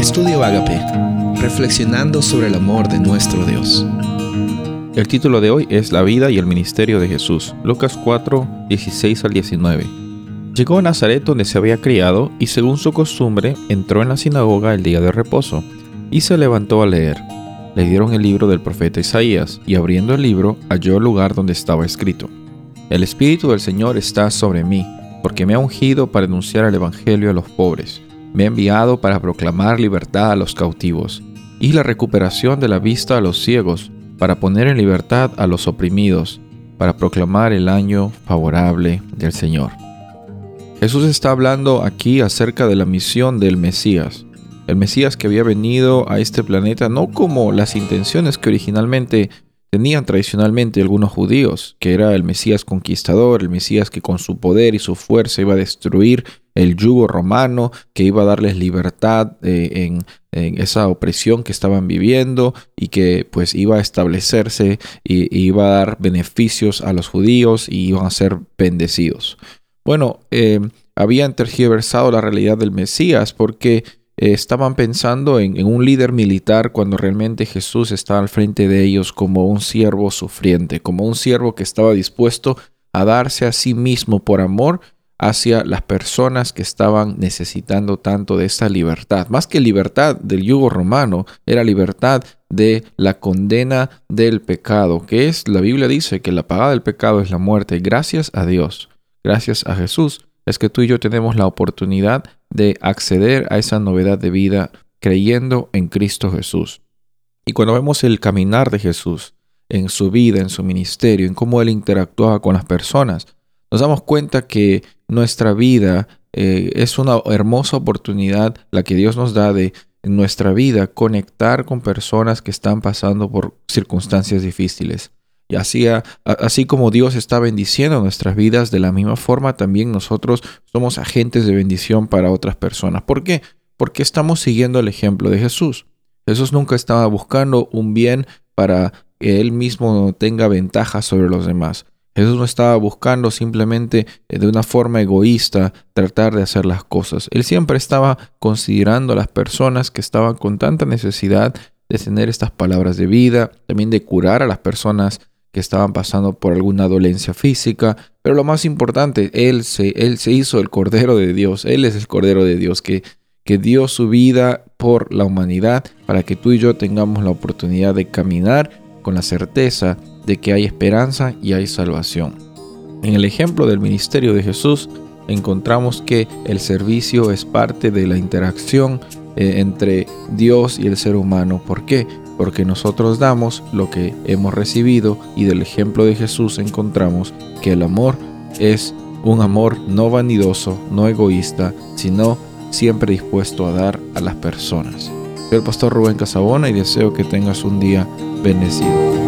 Estudio Agape, reflexionando sobre el amor de nuestro Dios. El título de hoy es La vida y el ministerio de Jesús, Lucas 4, 16 al 19. Llegó a Nazaret donde se había criado y según su costumbre entró en la sinagoga el día de reposo y se levantó a leer. Le dieron el libro del profeta Isaías y abriendo el libro halló el lugar donde estaba escrito. El Espíritu del Señor está sobre mí, porque me ha ungido para anunciar el Evangelio a los pobres me ha enviado para proclamar libertad a los cautivos y la recuperación de la vista a los ciegos, para poner en libertad a los oprimidos, para proclamar el año favorable del Señor. Jesús está hablando aquí acerca de la misión del Mesías, el Mesías que había venido a este planeta no como las intenciones que originalmente tenían tradicionalmente algunos judíos, que era el Mesías conquistador, el Mesías que con su poder y su fuerza iba a destruir el yugo romano, que iba a darles libertad eh, en, esa opresión que estaban viviendo y que pues iba a establecerse y, iba a dar beneficios a los judíos y iban a ser bendecidos. Bueno, eh, habían tergiversado la realidad del Mesías porque eh, estaban pensando en, un líder militar cuando realmente Jesús estaba al frente de ellos como un siervo sufriente, como un siervo que estaba dispuesto a darse a sí mismo por amor hacia las personas que estaban necesitando tanto de esa libertad. Más que libertad del yugo romano, era libertad de la condena del pecado, que es, la Biblia dice que la pagada del pecado es la muerte. Gracias a Dios, gracias a Jesús, es que tú y yo tenemos la oportunidad de acceder a esa novedad de vida creyendo en Cristo Jesús. Y cuando vemos el caminar de Jesús en su vida, en su ministerio, en cómo él interactuaba con las personas, nos damos cuenta que nuestra vida eh, es una hermosa oportunidad la que Dios nos da de en nuestra vida conectar con personas que están pasando por circunstancias difíciles. Y así, así como Dios está bendiciendo nuestras vidas, de la misma forma también nosotros somos agentes de bendición para otras personas. ¿Por qué? Porque estamos siguiendo el ejemplo de Jesús. Jesús nunca estaba buscando un bien para que él mismo tenga ventaja sobre los demás. Jesús no estaba buscando simplemente eh, de una forma egoísta tratar de hacer las cosas. Él siempre estaba considerando a las personas que estaban con tanta necesidad de tener estas palabras de vida, también de curar a las personas que estaban pasando por alguna dolencia física, pero lo más importante, Él se, él se hizo el Cordero de Dios, Él es el Cordero de Dios que, que dio su vida por la humanidad para que tú y yo tengamos la oportunidad de caminar con la certeza de que hay esperanza y hay salvación. En el ejemplo del ministerio de Jesús encontramos que el servicio es parte de la interacción eh, entre Dios y el ser humano. ¿Por qué? Porque nosotros damos lo que hemos recibido y del ejemplo de Jesús encontramos que el amor es un amor no vanidoso, no egoísta, sino siempre dispuesto a dar a las personas. Soy el pastor Rubén Casabona y deseo que tengas un día bendecido.